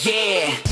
Yeah,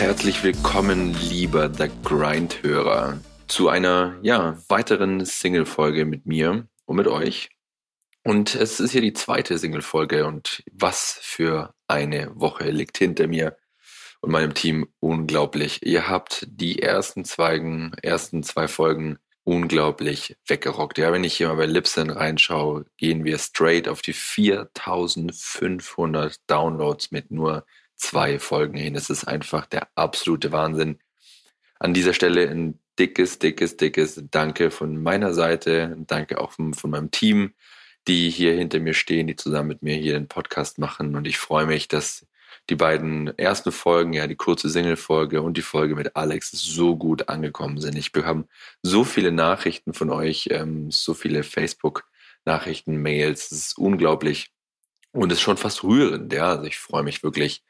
Herzlich willkommen, lieber The Grind-Hörer, zu einer ja, weiteren Single-Folge mit mir und mit euch. Und es ist hier die zweite Single-Folge und was für eine Woche liegt hinter mir und meinem Team unglaublich. Ihr habt die ersten zwei, ersten zwei Folgen unglaublich weggerockt. Ja, wenn ich hier mal bei Libsyn reinschaue, gehen wir straight auf die 4500 Downloads mit nur zwei Folgen hin. Es ist einfach der absolute Wahnsinn. An dieser Stelle ein dickes, dickes, dickes Danke von meiner Seite. Danke auch von, von meinem Team, die hier hinter mir stehen, die zusammen mit mir hier den Podcast machen. Und ich freue mich, dass die beiden ersten Folgen, ja, die kurze Single-Folge und die Folge mit Alex so gut angekommen sind. Ich bekomme so viele Nachrichten von euch, ähm, so viele Facebook-Nachrichten, Mails. Es ist unglaublich. Und es ist schon fast rührend, ja. Also ich freue mich wirklich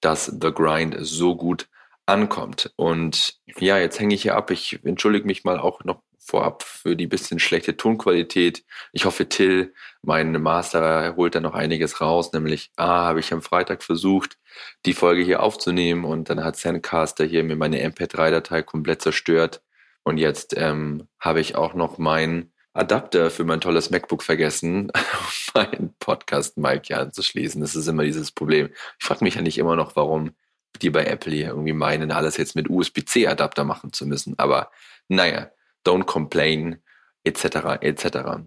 dass The Grind so gut ankommt. Und ja, jetzt hänge ich hier ab. Ich entschuldige mich mal auch noch vorab für die bisschen schlechte Tonqualität. Ich hoffe, Till, mein Master, holt da noch einiges raus. Nämlich, ah, habe ich am Freitag versucht, die Folge hier aufzunehmen und dann hat Sandcaster hier mir meine MP3-Datei komplett zerstört. Und jetzt ähm, habe ich auch noch mein Adapter für mein tolles MacBook vergessen, um meinen Podcast-Mic hier anzuschließen. Das ist immer dieses Problem. Ich frage mich ja nicht immer noch, warum die bei Apple hier irgendwie meinen, alles jetzt mit USB-C-Adapter machen zu müssen. Aber naja, don't complain, etc., etc.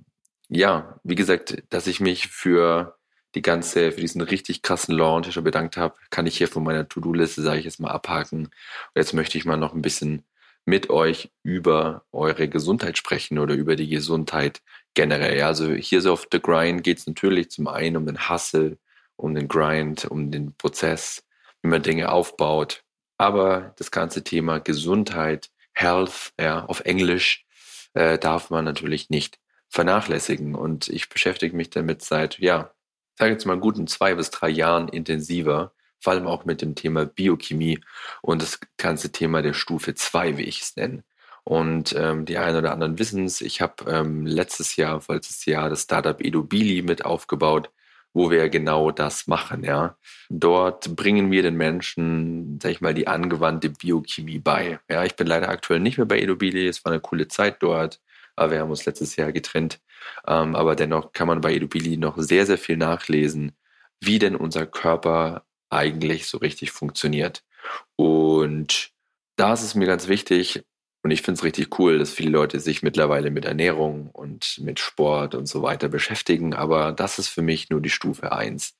Ja, wie gesagt, dass ich mich für die ganze, für diesen richtig krassen Launch schon bedankt habe, kann ich hier von meiner To-Do-Liste, sage ich jetzt mal, abhaken. Und jetzt möchte ich mal noch ein bisschen mit euch über eure Gesundheit sprechen oder über die Gesundheit generell. Also hier so auf The Grind geht es natürlich zum einen um den Hustle, um den Grind, um den Prozess, wie man Dinge aufbaut. Aber das ganze Thema Gesundheit, Health, ja, auf Englisch, äh, darf man natürlich nicht vernachlässigen. Und ich beschäftige mich damit seit, ja, sage jetzt mal guten zwei bis drei Jahren intensiver vor allem auch mit dem Thema Biochemie und das ganze Thema der Stufe 2, wie ich es nenne. Und ähm, die einen oder anderen wissen es, ich habe ähm, letztes Jahr, letztes Jahr das Startup Edubili mit aufgebaut, wo wir genau das machen. Ja, dort bringen wir den Menschen, sag ich mal, die angewandte Biochemie bei. Ja, ich bin leider aktuell nicht mehr bei Edubili. Es war eine coole Zeit dort, aber wir haben uns letztes Jahr getrennt. Ähm, aber dennoch kann man bei Edubili noch sehr, sehr viel nachlesen, wie denn unser Körper eigentlich so richtig funktioniert. Und da ist es mir ganz wichtig, und ich finde es richtig cool, dass viele Leute sich mittlerweile mit Ernährung und mit Sport und so weiter beschäftigen, aber das ist für mich nur die Stufe 1.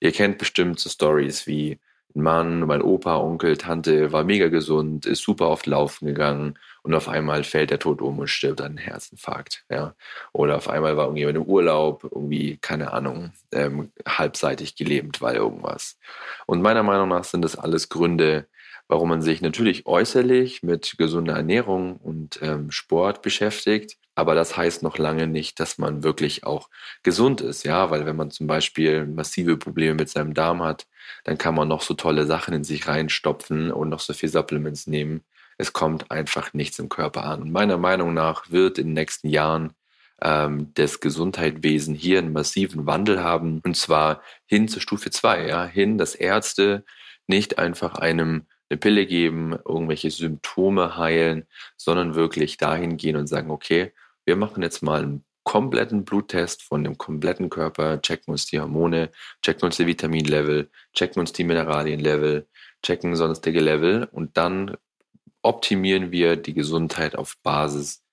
Ihr kennt bestimmt so Stories wie Mann, mein Opa, Onkel, Tante war mega gesund, ist super oft laufen gegangen und auf einmal fällt der tot um und stirbt an einem Herzinfarkt. Ja? Oder auf einmal war irgendjemand im Urlaub, irgendwie, keine Ahnung, ähm, halbseitig gelähmt, weil irgendwas. Und meiner Meinung nach sind das alles Gründe, warum man sich natürlich äußerlich mit gesunder Ernährung und ähm, Sport beschäftigt. Aber das heißt noch lange nicht, dass man wirklich auch gesund ist, ja, weil wenn man zum Beispiel massive Probleme mit seinem Darm hat, dann kann man noch so tolle Sachen in sich reinstopfen und noch so viel Supplements nehmen es kommt einfach nichts im Körper an. Und meiner Meinung nach wird in den nächsten Jahren ähm, das Gesundheitswesen hier einen massiven Wandel haben. Und zwar hin zur Stufe 2, ja, hin, dass Ärzte nicht einfach einem eine Pille geben, irgendwelche Symptome heilen, sondern wirklich dahin gehen und sagen, okay, wir machen jetzt mal einen kompletten Bluttest von dem kompletten Körper, checken uns die Hormone, checken uns die Vitaminlevel, checken uns die Mineralienlevel, checken sonstige Level und dann optimieren wir die Gesundheit auf Basis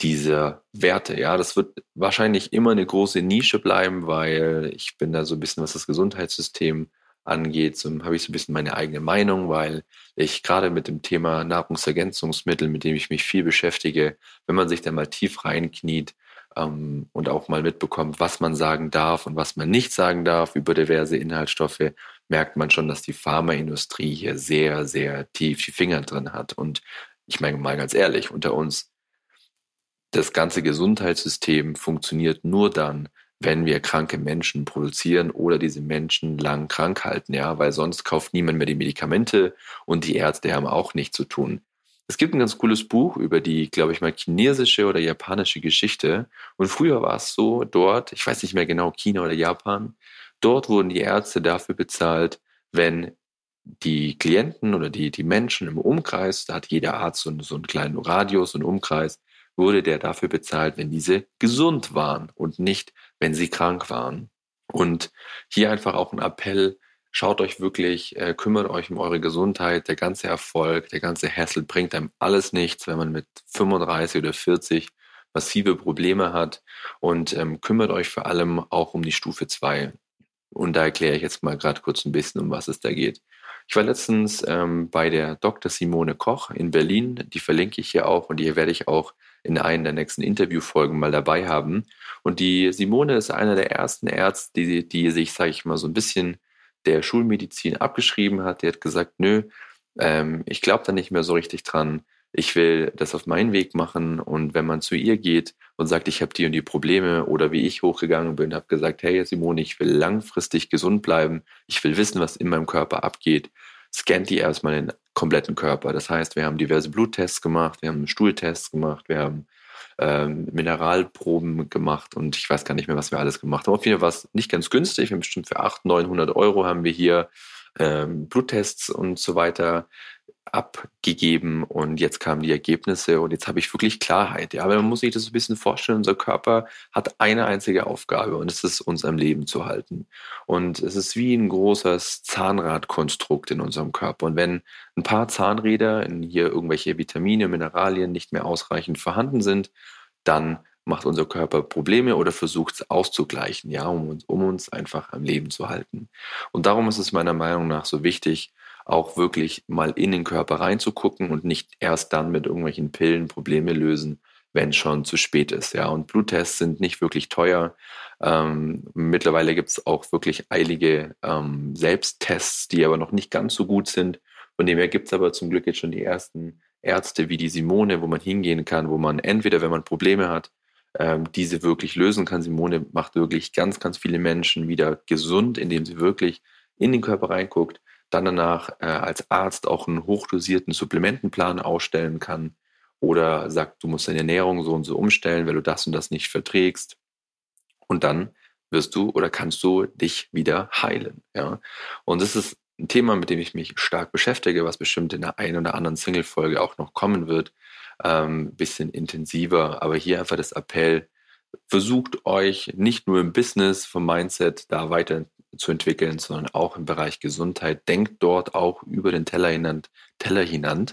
dieser Werte. Ja, das wird wahrscheinlich immer eine große Nische bleiben, weil ich bin da so ein bisschen, was das Gesundheitssystem angeht, so habe ich so ein bisschen meine eigene Meinung, weil ich gerade mit dem Thema Nahrungsergänzungsmittel, mit dem ich mich viel beschäftige, wenn man sich da mal tief reinkniet ähm, und auch mal mitbekommt, was man sagen darf und was man nicht sagen darf über diverse Inhaltsstoffe, merkt man schon, dass die Pharmaindustrie hier sehr, sehr tief die Finger drin hat. Und ich meine mal ganz ehrlich, unter uns, das ganze Gesundheitssystem funktioniert nur dann, wenn wir kranke Menschen produzieren oder diese Menschen lang krank halten, ja, weil sonst kauft niemand mehr die Medikamente und die Ärzte haben auch nichts zu tun. Es gibt ein ganz cooles Buch über die, glaube ich mal, chinesische oder japanische Geschichte. Und früher war es so, dort, ich weiß nicht mehr genau, China oder Japan, dort wurden die Ärzte dafür bezahlt, wenn die Klienten oder die, die Menschen im Umkreis, da hat jeder Arzt so, so einen kleinen Radius und Umkreis, wurde der dafür bezahlt, wenn diese gesund waren und nicht, wenn sie krank waren. Und hier einfach auch ein Appell, schaut euch wirklich, äh, kümmert euch um eure Gesundheit. Der ganze Erfolg, der ganze Hassel bringt einem alles nichts, wenn man mit 35 oder 40 massive Probleme hat und ähm, kümmert euch vor allem auch um die Stufe 2. Und da erkläre ich jetzt mal gerade kurz ein bisschen, um was es da geht. Ich war letztens ähm, bei der Dr. Simone Koch in Berlin, die verlinke ich hier auch und die werde ich auch in einer der nächsten Interviewfolgen mal dabei haben. Und die Simone ist einer der ersten Ärzte, die, die sich, sage ich mal, so ein bisschen der Schulmedizin abgeschrieben hat. Der hat gesagt, nö, ähm, ich glaube da nicht mehr so richtig dran. Ich will das auf meinen Weg machen. Und wenn man zu ihr geht und sagt, ich habe die und die Probleme oder wie ich hochgegangen bin, habe gesagt, hey Simone, ich will langfristig gesund bleiben. Ich will wissen, was in meinem Körper abgeht. Scannt die erstmal den kompletten Körper. Das heißt, wir haben diverse Bluttests gemacht, wir haben Stuhltests gemacht, wir haben ähm, Mineralproben gemacht und ich weiß gar nicht mehr, was wir alles gemacht haben. Auf jeden Fall war es nicht ganz günstig. Wir haben bestimmt für 800, 900 Euro haben wir hier ähm, Bluttests und so weiter abgegeben und jetzt kamen die Ergebnisse und jetzt habe ich wirklich Klarheit. Ja, aber man muss sich das ein bisschen vorstellen, unser Körper hat eine einzige Aufgabe und es ist, uns am Leben zu halten. Und es ist wie ein großes Zahnradkonstrukt in unserem Körper. Und wenn ein paar Zahnräder in hier irgendwelche Vitamine, Mineralien nicht mehr ausreichend vorhanden sind, dann macht unser Körper Probleme oder versucht es auszugleichen, ja, um uns, um uns einfach am Leben zu halten. Und darum ist es meiner Meinung nach so wichtig, auch wirklich mal in den Körper reinzugucken und nicht erst dann mit irgendwelchen Pillen Probleme lösen, wenn schon zu spät ist. Ja, und Bluttests sind nicht wirklich teuer. Ähm, mittlerweile gibt es auch wirklich eilige ähm, Selbsttests, die aber noch nicht ganz so gut sind. Von dem her gibt es aber zum Glück jetzt schon die ersten Ärzte wie die Simone, wo man hingehen kann, wo man entweder, wenn man Probleme hat, ähm, diese wirklich lösen kann. Simone macht wirklich ganz, ganz viele Menschen wieder gesund, indem sie wirklich in den Körper reinguckt, dann danach äh, als Arzt auch einen hochdosierten Supplementenplan ausstellen kann oder sagt, du musst deine Ernährung so und so umstellen, weil du das und das nicht verträgst. Und dann wirst du oder kannst du dich wieder heilen. Ja? Und das ist ein Thema, mit dem ich mich stark beschäftige, was bestimmt in der einen oder anderen Single-Folge auch noch kommen wird. Ähm, bisschen intensiver, aber hier einfach das Appell, versucht euch nicht nur im Business vom Mindset da weiter zu entwickeln, sondern auch im Bereich Gesundheit. Denkt dort auch über den Teller hinan, Teller hinan,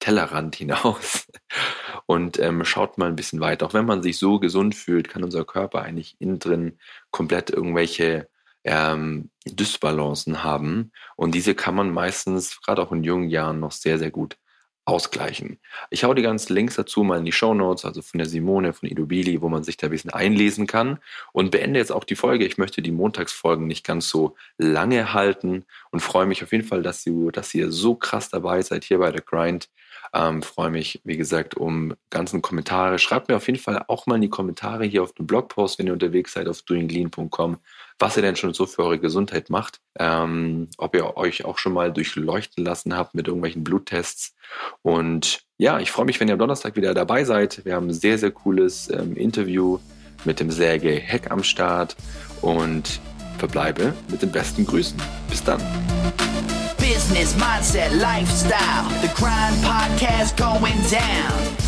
Tellerrand hinaus und ähm, schaut mal ein bisschen weiter. Auch wenn man sich so gesund fühlt, kann unser Körper eigentlich innen drin komplett irgendwelche ähm, Dysbalancen haben. Und diese kann man meistens, gerade auch in jungen Jahren, noch sehr, sehr gut ausgleichen. Ich hau die ganzen Links dazu mal in die Show Notes, also von der Simone, von Idubili, wo man sich da ein bisschen einlesen kann und beende jetzt auch die Folge. Ich möchte die Montagsfolgen nicht ganz so lange halten und freue mich auf jeden Fall, dass ihr, dass ihr so krass dabei seid hier bei The Grind. Ähm, freue mich, wie gesagt, um ganzen Kommentare. Schreibt mir auf jeden Fall auch mal in die Kommentare hier auf dem Blogpost, wenn ihr unterwegs seid auf doinglean.com, was ihr denn schon so für eure Gesundheit macht. Ähm, ob ihr euch auch schon mal durchleuchten lassen habt mit irgendwelchen Bluttests. Und ja, ich freue mich, wenn ihr am Donnerstag wieder dabei seid. Wir haben ein sehr, sehr cooles ähm, Interview mit dem Sergei Heck am Start und verbleibe mit den besten Grüßen. Bis dann. Business, mindset, lifestyle. The Grind Podcast going down.